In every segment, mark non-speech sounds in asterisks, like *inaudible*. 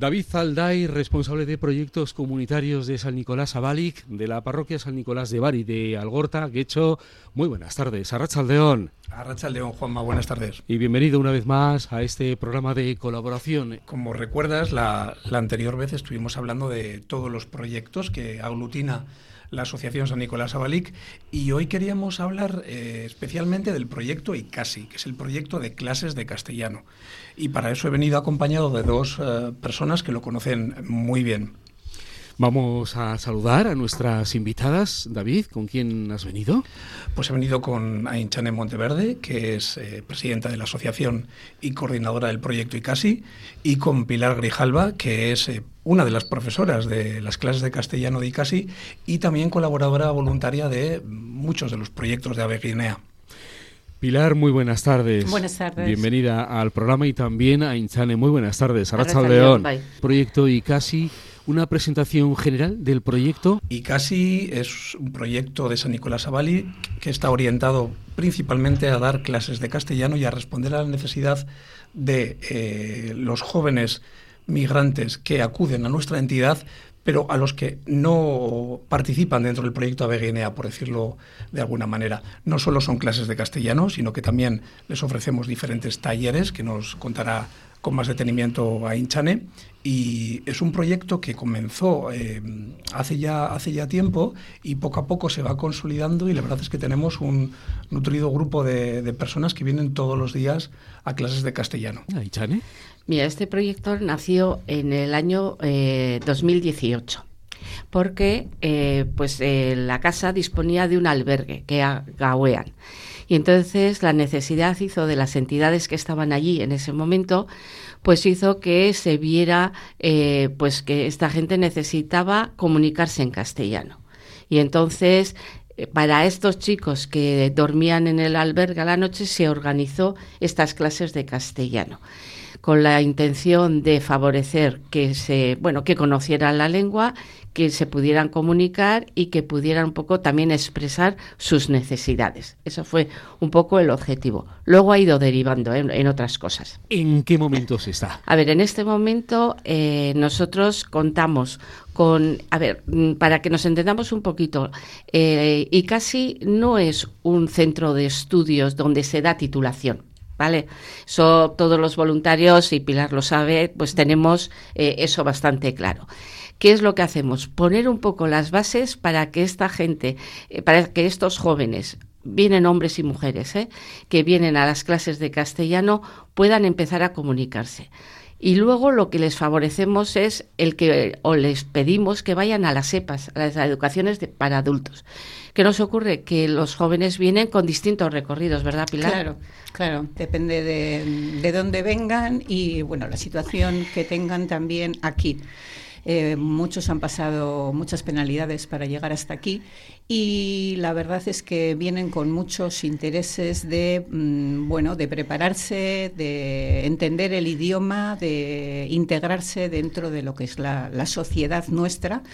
David Zalday, responsable de proyectos comunitarios de San Nicolás Abalic, de la parroquia San Nicolás de Bari de Algorta, Guecho. Muy buenas tardes. Arrachaldeón. Arrachaldeón, Juanma, buenas tardes. Y bienvenido una vez más a este programa de colaboración. Como recuerdas, la, la anterior vez estuvimos hablando de todos los proyectos que aglutina la Asociación San Nicolás Abalic y hoy queríamos hablar eh, especialmente del proyecto ICASI, que es el proyecto de clases de castellano. Y para eso he venido acompañado de dos eh, personas que lo conocen muy bien. Vamos a saludar a nuestras invitadas. David, ¿con quién has venido? Pues he venido con Ainchane Monteverde, que es eh, presidenta de la asociación y coordinadora del proyecto ICASI, y con Pilar Grijalva, que es eh, una de las profesoras de las clases de castellano de ICASI y también colaboradora voluntaria de muchos de los proyectos de Aveguinea. Pilar, muy buenas tardes. Buenas tardes. Bienvenida al programa y también a Inchane, muy buenas tardes. Arracha León, proyecto ICASI una presentación general del proyecto. Y casi es un proyecto de San Nicolás Avali que está orientado principalmente a dar clases de castellano y a responder a la necesidad de eh, los jóvenes migrantes que acuden a nuestra entidad pero a los que no participan dentro del proyecto Aveguinea, por decirlo de alguna manera. No solo son clases de castellano, sino que también les ofrecemos diferentes talleres que nos contará con más detenimiento a Inchane y es un proyecto que comenzó eh, hace, ya, hace ya tiempo y poco a poco se va consolidando y la verdad es que tenemos un nutrido grupo de, personas que vienen todos los días a clases de castellano. ¿Inchane? Mira, este proyecto nació en el año 2018 eh, porque eh, pues la casa disponía de un albergue que era Gauean y entonces la necesidad hizo de las entidades que estaban allí en ese momento, pues hizo que se viera eh, pues que esta gente necesitaba comunicarse en castellano. Y entonces eh, para estos chicos que dormían en el albergue a la noche se organizó estas clases de castellano con la intención de favorecer que se bueno que conocieran la lengua que se pudieran comunicar y que pudieran un poco también expresar sus necesidades. Eso fue un poco el objetivo. Luego ha ido derivando en, otras cosas. ¿En qué momento se está? A ver, en este momento eh, nosotros contamos con, a ver, mm, para que nos entendamos un poquito, eh, y casi no es un centro de estudios donde se da titulación. ¿Vale? Eso todos los voluntarios, y Pilar lo sabe, pues tenemos eh, eso bastante claro. ¿Qué es lo que hacemos? Poner un poco las bases para que esta gente, eh, para que estos jóvenes, vienen hombres y mujeres, ¿eh? que vienen a las clases de castellano, puedan empezar a comunicarse. Y luego lo que les favorecemos es el que, o les pedimos que vayan a las EPAs, a las educaciones para adultos. ¿Qué nos ocurre? Que los jóvenes vienen con distintos recorridos, ¿verdad, Pilar? Claro, claro. Depende de, de dónde vengan y, bueno, la situación que tengan también aquí. Eh, muchos han pasado muchas penalidades para llegar hasta aquí y la verdad es que vienen con muchos intereses de mm, bueno de prepararse de entender el idioma de integrarse dentro de lo que es la, sociedad nuestra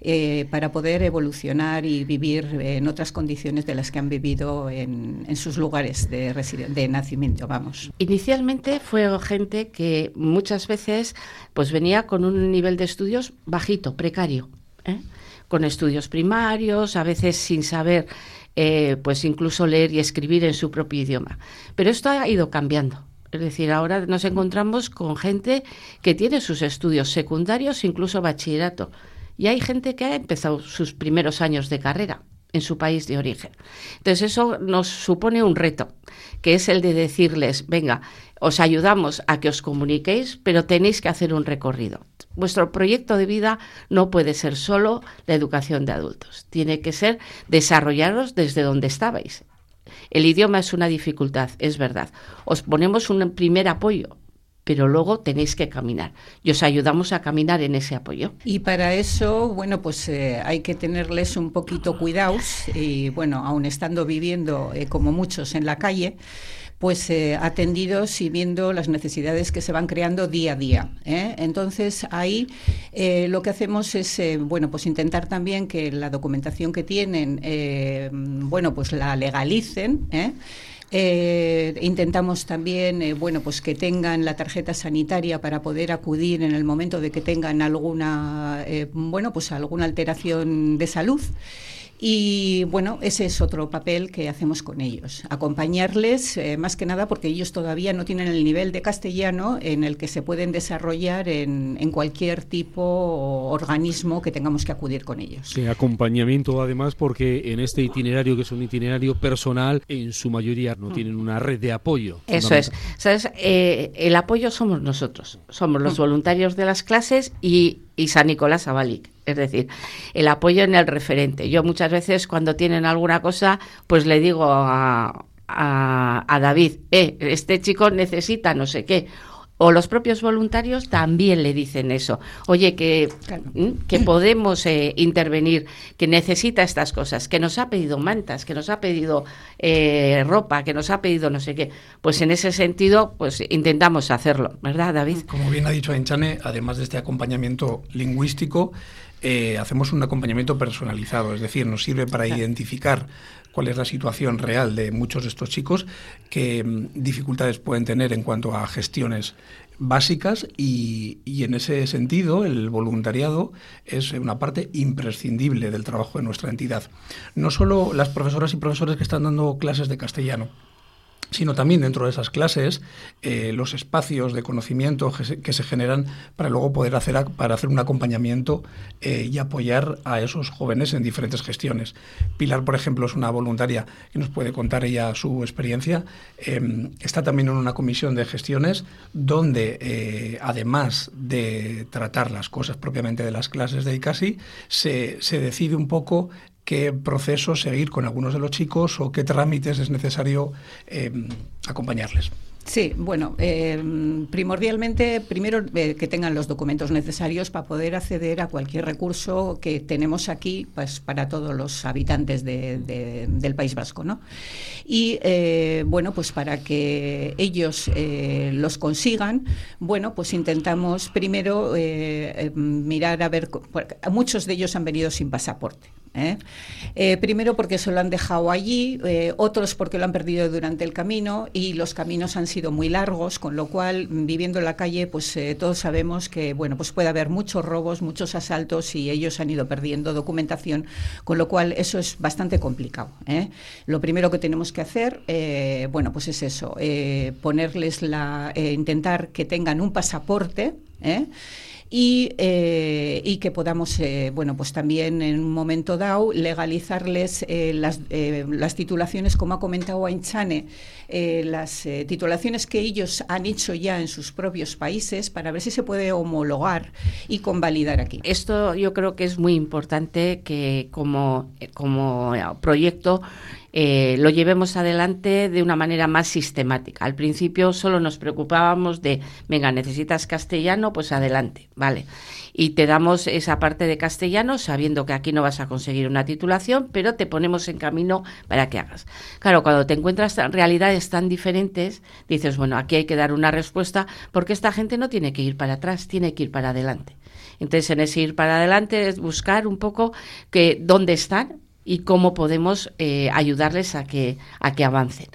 eh, para poder evolucionar y vivir en otras condiciones de las que han vivido en, sus lugares de, de nacimiento vamos inicialmente fue gente que muchas veces pues venía con un nivel de estudios bajito precario ¿eh? Con estudios primarios, a veces sin saber, eh, pues incluso leer y escribir en su propio idioma. Pero esto ha ido cambiando. Es decir, ahora nos encontramos con gente que tiene sus estudios secundarios, incluso bachillerato. Y hay gente que ha empezado sus primeros años de carrera en su país de origen. Entonces eso nos supone un reto, que es el de decirles, venga, os ayudamos a que os comuniquéis, pero tenéis que hacer un recorrido. Vuestro proyecto de vida no puede ser solo la educación de adultos, tiene que ser desarrollaros desde donde estabais. El idioma es una dificultad, es verdad. Os ponemos un primer apoyo, pero luego tenéis que caminar y os ayudamos a caminar en ese apoyo. Y para eso, bueno, pues eh, hay que tenerles un poquito cuidados y bueno, aun estando viviendo eh, como muchos en la calle, pues eh, atendidos y viendo las necesidades que se van creando día a día. ¿eh? Entonces ahí eh, lo que hacemos es bueno pues intentar también que la documentación que tienen bueno pues la legalicen Eh, intentamos también, eh, bueno, pues que tengan la tarjeta sanitaria para poder acudir en el momento de que tengan alguna, eh, bueno, pues alguna alteración de salud. Y bueno, ese es otro papel que hacemos con ellos, acompañarles eh, más que nada porque ellos todavía no tienen el nivel de castellano en el que se pueden desarrollar en, en cualquier tipo o organismo que tengamos que acudir con ellos. Sí, acompañamiento además porque en este itinerario, que es un itinerario personal, en su mayoría no tienen una red de apoyo. Eso es. ¿Sabes? Eh, el apoyo somos nosotros, somos los voluntarios de las clases y, y San Nicolás Abalic. Es decir, el apoyo en el referente. Yo muchas veces cuando tienen alguna cosa, pues le digo a, a, a David, eh, este chico necesita no sé qué o los propios voluntarios también le dicen eso. Oye, que, que podemos eh, intervenir, que necesita estas cosas, que nos ha pedido mantas, que nos ha pedido eh, ropa, que nos ha pedido no sé qué. Pues en ese sentido, pues intentamos hacerlo, ¿verdad, David? Como bien ha dicho Enchane, además de este acompañamiento lingüístico, eh, hacemos un acompañamiento personalizado, es decir, nos sirve para identificar cuál es la situación real de muchos de estos chicos, qué mm, dificultades pueden tener en cuanto a gestiones básicas y, y, en ese sentido el voluntariado es una parte imprescindible del trabajo de nuestra entidad. No solo las profesoras y profesores que están dando clases de castellano, sino también dentro de esas clases eh, los espacios de conocimiento que se, generan para luego poder hacer, para hacer un acompañamiento eh, y apoyar a esos jóvenes en diferentes gestiones. Pilar, por ejemplo, es una voluntaria que nos puede contar ella su experiencia. Eh, está también en una comisión de gestiones donde, eh, además de tratar las cosas propiamente de las clases de ICASI, se, se decide un poco qué proceso seguir con algunos de los chicos o qué trámites es necesario eh, acompañarles. Sí, bueno, eh, primordialmente, primero eh, que tengan los documentos necesarios para poder acceder a cualquier recurso que tenemos aquí pues, para todos los habitantes de, de, del País Vasco, ¿no? Y bueno, pues para que ellos los consigan, bueno, pues intentamos primero mirar a ver, muchos de ellos han venido sin pasaporte. ¿Eh? Eh, primero porque se lo han dejado allí, eh, otros porque lo han perdido durante el camino y los caminos han sido muy largos, con lo cual viviendo en la calle, pues todos sabemos que bueno, pues puede haber muchos robos, muchos asaltos y ellos han ido perdiendo documentación, con lo cual eso es bastante complicado. Lo primero que tenemos que hacer, bueno, pues es eso, ponerles la, intentar que tengan un pasaporte. ¿eh? Y, eh, y que podamos, eh, bueno, pues también en un momento dado legalizarles eh, las, eh, las, titulaciones, como ha comentado Ainchane, eh, las titulaciones que ellos han hecho ya en sus propios países para ver si se puede homologar y convalidar aquí. Esto yo creo que es muy importante que como, como proyecto eh, lo llevemos adelante de una manera más sistemática. Al principio solo nos preocupábamos de, venga, necesitas castellano, pues adelante, vale. Y te damos esa parte de castellano sabiendo que aquí no vas a conseguir una titulación, pero te ponemos en camino para que hagas. Claro, cuando te encuentras realidades tan diferentes, dices, bueno, aquí hay que dar una respuesta porque esta gente no tiene que ir para atrás, tiene que ir para adelante. Entonces, en ese ir para adelante es buscar un poco que dónde están, y cómo podemos eh, ayudarles a que, a que avancen.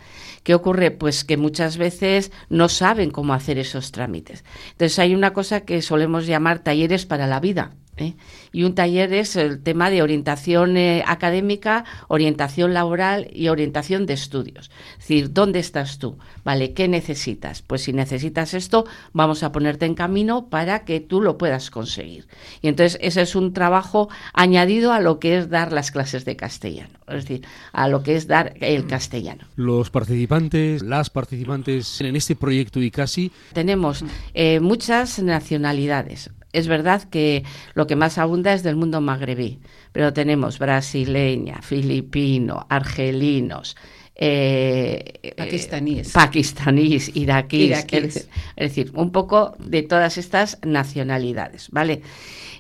¿Qué ocurre? Pues que muchas veces no saben cómo hacer esos trámites. Entonces hay una cosa que solemos llamar talleres para la vida. ¿Eh? Y un taller es el tema de orientación eh, académica, orientación laboral y orientación de estudios. Es decir, ¿dónde estás tú? ¿Vale? ¿Qué necesitas? Pues si necesitas esto, vamos a ponerte en camino para que tú lo puedas conseguir. Y entonces ese es un trabajo añadido a lo que es dar las clases de castellano, es decir, a lo que es dar el castellano. Los participantes, las participantes en este proyecto ICASI. Tenemos eh, muchas nacionalidades es verdad que lo que más abunda es del mundo magrebí, pero tenemos brasileña, filipino, argelinos, eh, pakistaníes, eh, pakistaníes iraquíes, iraquíes. Es, es, decir, un poco de todas estas nacionalidades, ¿vale?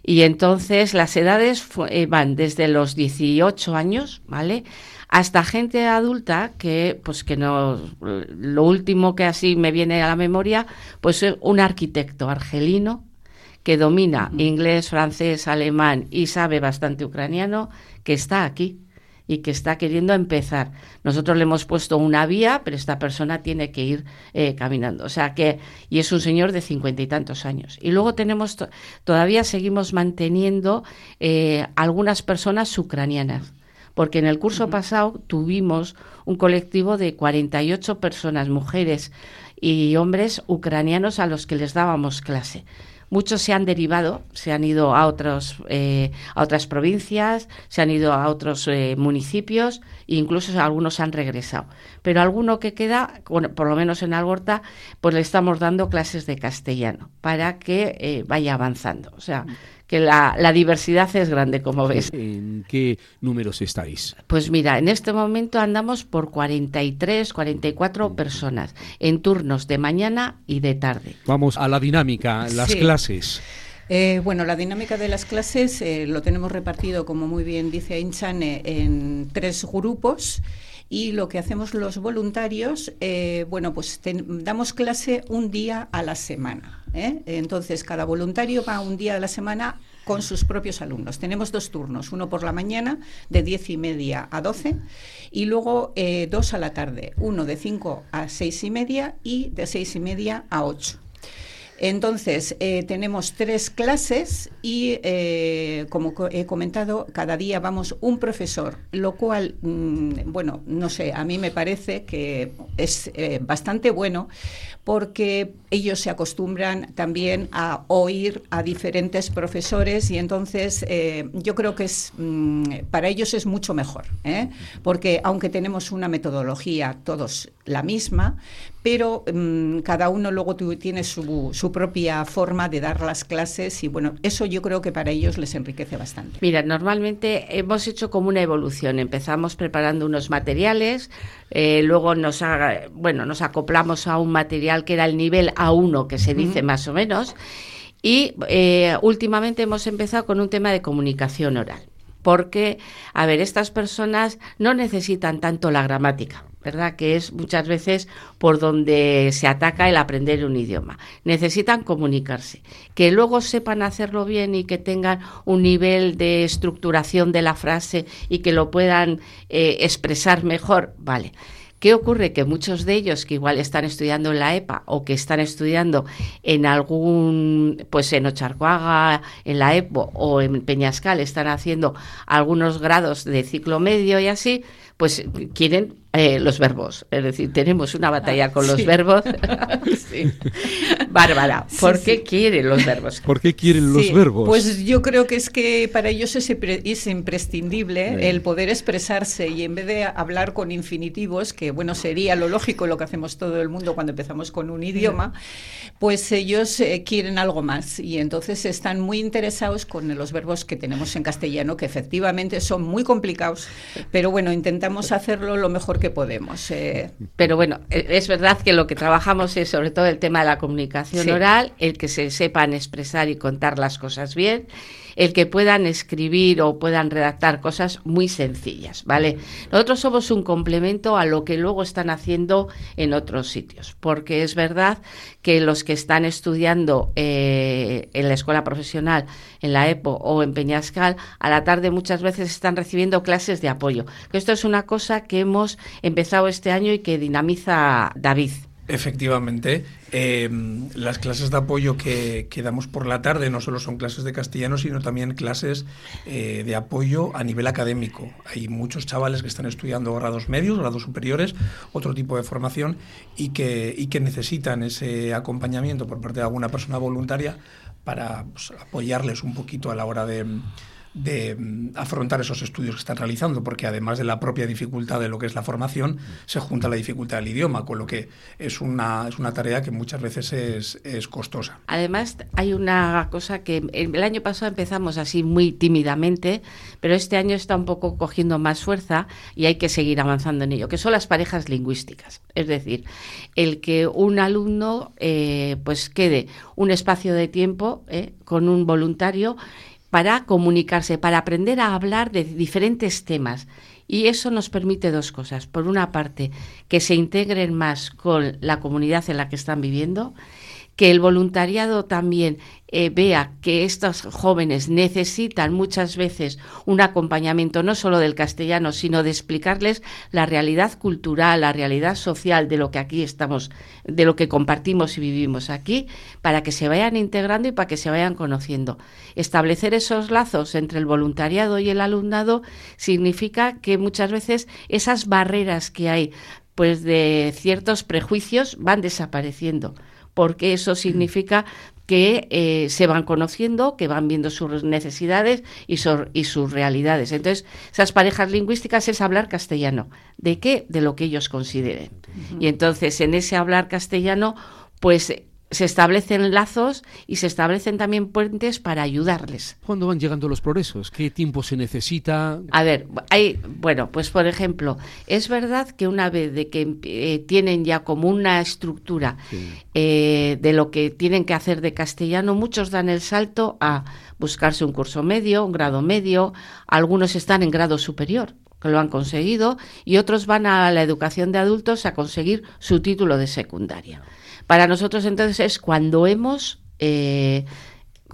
Y entonces las edades eh, van desde los 18 años, ¿vale? hasta gente adulta que pues que no lo último que así me viene a la memoria pues un arquitecto argelino que domina inglés, francés, alemán y sabe bastante ucraniano, que está aquí. y que está queriendo empezar. Nosotros le hemos puesto una vía, pero esta persona tiene que ir eh, caminando. O sea que, y es un señor de cincuenta y tantos años. Y luego tenemos, todavía seguimos manteniendo eh, algunas personas ucranianas porque en el curso pasado tuvimos un colectivo de 48 personas, mujeres y hombres ucranianos a los que les dábamos clase. Muchos se han derivado, se han ido a, otros, eh, a otras provincias, se han ido a otros eh, municipios e incluso algunos han regresado. Pero alguno que queda, por lo menos en Algorta, pues le estamos dando clases de castellano para que eh, vaya avanzando. O sea, que la, diversidad es grande, como ves. ¿En qué números estáis? Pues mira, en este momento andamos por 43, 44 personas, en turnos de mañana y de tarde. Vamos a la dinámica, las clases. Eh, bueno, la dinámica de las clases eh, lo tenemos repartido, como muy bien dice Ainchane, en tres grupos y lo que hacemos los voluntarios, eh, bueno, pues damos clase un día a la semana. ¿eh? Entonces, cada voluntario va un día de la semana con sus propios alumnos. Tenemos dos turnos, uno por la mañana de diez y media a 12 y luego eh, dos a la tarde, uno de 5 a seis y media y de seis y media a 8. Entonces, eh, tenemos tres clases y, eh, como he comentado, cada día vamos un profesor, lo cual, mm, bueno, no sé, a mí me parece que es eh, bastante bueno porque ellos se acostumbran también a oír a diferentes profesores y entonces yo creo que es mm, para ellos es mucho mejor, porque aunque tenemos una metodología todos la misma, pero mm, cada uno luego tiene su, su, propia forma de dar las clases y bueno, eso yo creo que para ellos les enriquece bastante. Mira, normalmente hemos hecho como una evolución. Empezamos preparando unos materiales, eh, luego nos, bueno, nos acoplamos a un material que era el nivel A1, que se dice más o menos, y eh, últimamente hemos empezado con un tema de comunicación oral porque, a ver, estas personas no necesitan tanto la gramática. ¿Verdad? Que es muchas veces por donde se ataca el aprender un idioma. Necesitan comunicarse. Que luego sepan hacerlo bien y que tengan un nivel de estructuración de la frase y que lo puedan eh, expresar mejor, vale. ¿Qué ocurre? Que muchos de ellos que igual están estudiando en la EPA o que están estudiando en algún, pues en Ocharcoaga, en la EPO o en Peñascal, están haciendo algunos grados de ciclo medio y así, pues quieren eh, los verbos. Es decir, tenemos una batalla con los verbos. *laughs* Bárbara, ¿por qué quieren los verbos? ¿Por qué quieren los verbos? Pues yo creo que es que para ellos es, es imprescindible el poder expresarse y en vez de hablar con infinitivos, que bueno, sería lo lógico lo que hacemos todo el mundo cuando empezamos con un idioma, pues ellos eh, quieren algo más y entonces están muy interesados con los verbos que tenemos en castellano, que efectivamente son muy complicados, pero bueno, intentamos hacerlo lo mejor que podemos. Eh. Pero bueno, e, es verdad que lo que trabajamos es sobre todo el tema de la comunicación oral, el que se sepan expresar y contar las cosas bien el que puedan escribir o puedan redactar cosas muy sencillas, ¿vale? Nosotros somos un complemento a lo que luego están haciendo en otros sitios, porque es verdad que los que están estudiando eh, en la escuela profesional, en la EPO o en Peñascal, a la tarde muchas veces están recibiendo clases de apoyo. Esto es una cosa que hemos empezado este año y que dinamiza David. Efectivamente, em, las clases de apoyo que, damos por la tarde no solo son clases de castellano, sino también clases eh, de apoyo a nivel académico. Hay muchos chavales que están estudiando grados medios, grados superiores, otro tipo de formación y que, y que necesitan ese acompañamiento por parte de alguna persona voluntaria para pues, apoyarles un poquito a la hora de de mm, afrontar esos estudios que están realizando, porque además de la propia dificultad de lo que es la formación, se junta la dificultad del idioma, con lo que es una, es una tarea que muchas veces es, es costosa. Además, hay una cosa que el año pasado empezamos así muy tímidamente, pero este año está un poco cogiendo más fuerza y hay que seguir avanzando en ello, que son las parejas lingüísticas. Es decir, el que un alumno eh, pues quede un espacio de tiempo eh, con un voluntario para comunicarse, para aprender a hablar de diferentes temas. Y eso nos permite dos cosas. Por una parte, que se integren más con la comunidad en la que están viviendo, que el voluntariado también eh, vea que estos jóvenes necesitan muchas veces un acompañamiento no solo del castellano, sino de explicarles la realidad cultural, la realidad social de lo que aquí estamos, de lo que compartimos y vivimos aquí, para que se vayan integrando y para que se vayan conociendo. Establecer esos lazos entre el voluntariado y el alumnado significa que muchas veces esas barreras que hay pues de ciertos prejuicios van desapareciendo porque eso significa que eh, se van conociendo, que van viendo sus necesidades y, y sus realidades. Entonces, esas parejas lingüísticas es hablar castellano. ¿De qué? De lo que ellos consideren. Y entonces, en ese hablar castellano, pues se establecen lazos y se establecen también puentes para ayudarles. ¿Cuándo van llegando los progresos? ¿Qué tiempo se necesita? A ver, hay, bueno, pues por ejemplo, es verdad que una vez de que eh, tienen ya como una estructura eh, de lo que tienen que hacer de castellano, muchos dan el salto a buscarse un curso medio, un grado medio, algunos están en grado superior que lo han conseguido y otros van a la educación de adultos a conseguir su título de secundaria. Para nosotros entonces es cuando hemos... Eh,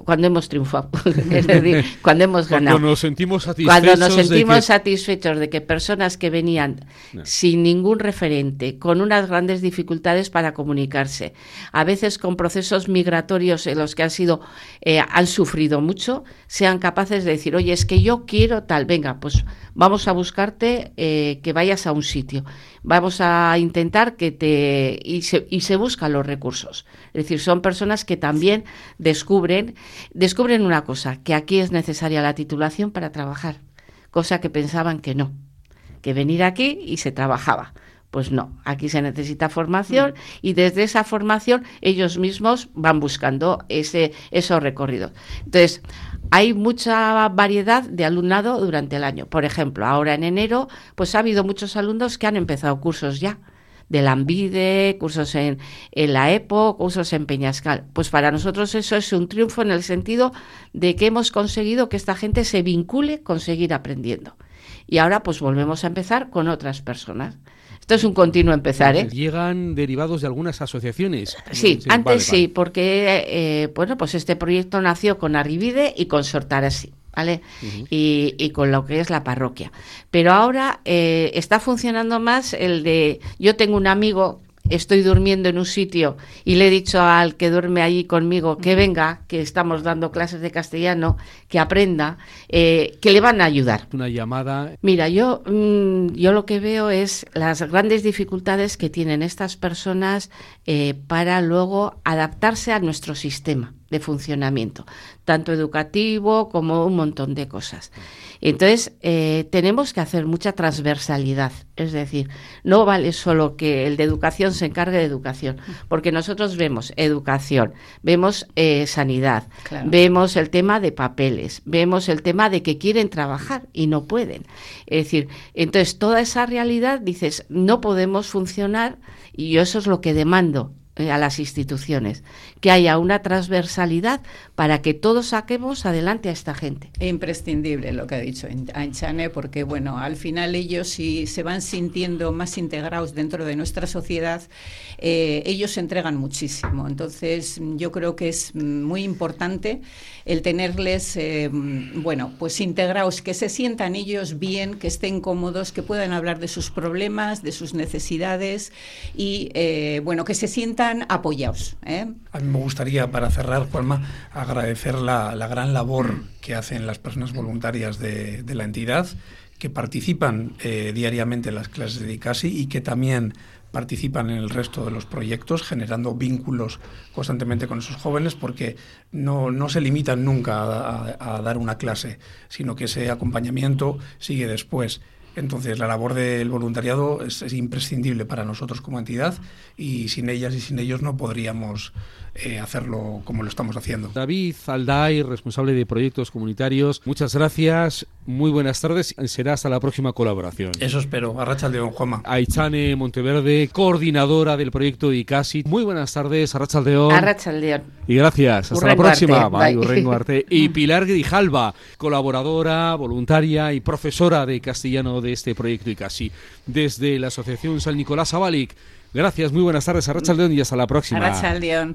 cuando hemos triunfado, *laughs* es decir, cuando hemos ganado. Cuando nos sentimos satisfechos. Cuando nos sentimos de que... satisfechos de que personas que venían no. sin ningún referente, con unas grandes dificultades para comunicarse, a veces con procesos migratorios en los que han sido, eh, han sufrido mucho, sean capaces de decir, oye, es que yo quiero tal, venga, pues vamos a buscarte eh, que vayas a un sitio vamos a intentar que te... Y se, y se buscan los recursos. Es decir, son personas que también descubren, descubren una cosa, que aquí es necesaria la titulación para trabajar, cosa que pensaban que no, que venir aquí y se trabajaba. Pues no, aquí se necesita formación y desde esa formación ellos mismos van buscando ese, esos recorridos. Entonces, hay mucha variedad de alumnado durante el año. Por ejemplo, ahora en enero, pues ha habido muchos alumnos que han empezado cursos ya de la Ambide, cursos en, en, la EPO, cursos en Peñascal. Pues para nosotros eso es un triunfo en el sentido de que hemos conseguido que esta gente se vincule con seguir aprendiendo. Y ahora pues volvemos a empezar con otras personas. Esto es un continuo empezar, ¿eh? Llegan derivados de algunas asociaciones. Sí, sí antes vale, sí, vale. porque eh, bueno, pues este proyecto nació con Arribide y con Sortarasi. ¿Vale? Uh -huh. y, y, con lo que es la parroquia. Pero ahora eh, está funcionando más el de yo tengo un amigo estoy durmiendo en un sitio y le he dicho al que duerme allí conmigo que venga, que estamos dando clases de castellano, que aprenda, eh, que le van a ayudar. Una llamada. Mira, yo, mmm, yo lo que veo es las grandes dificultades que tienen estas personas eh, para luego adaptarse a nuestro sistema de funcionamiento, tanto educativo como un montón de cosas. Entonces, eh, tenemos que hacer mucha transversalidad, es decir, no vale solo que el de educación se encargue de educación, porque nosotros vemos educación, vemos eh, sanidad, claro. vemos el tema de papeles, vemos el tema de que quieren trabajar y no pueden. Es decir, entonces toda esa realidad dices, no podemos funcionar y yo eso es lo que demando eh, a las instituciones, que haya una transversalidad para que todos saquemos adelante a esta gente. Imprescindible lo que ha dicho Ainchane, porque bueno, al final ellos si se van sintiendo más integrados dentro de nuestra sociedad, eh, ellos se entregan muchísimo. Entonces yo creo que es muy importante el tenerles, eh, bueno, pues integrados, que se sientan ellos bien, que estén cómodos, que puedan hablar de sus problemas, de sus necesidades y eh, bueno, que se sientan apoyados. ¿eh? A mí me gustaría, para cerrar, Juanma, agradecer la, gran labor que hacen las personas voluntarias de, la entidad, que participan eh, diariamente en las clases de ICASI y que también participan en el resto de los proyectos, generando vínculos constantemente con esos jóvenes, porque no, no se limitan nunca a, a dar una clase, sino que ese acompañamiento sigue después. Entonces, la labor del voluntariado es, es, imprescindible para nosotros como entidad y sin ellas y sin ellos no podríamos eh, hacerlo como lo estamos haciendo. David Alday, responsable de proyectos comunitarios, muchas gracias, muy buenas tardes, será hasta la próxima colaboración. Eso espero, Arracha León, Juanma. Aichane Monteverde, coordinadora del proyecto ICASI, muy buenas tardes, Arracha León. Arracha León. Y gracias, hasta Urrengo la próxima. Arte. Bye. Bye. Arte. *laughs* Y Pilar Grijalva, colaboradora, voluntaria y profesora de castellano de este proyecto ICASI, desde la Asociación San Nicolás Abalic. Gracias, muy buenas tardes, Arracha León y hasta la próxima. Arracha León.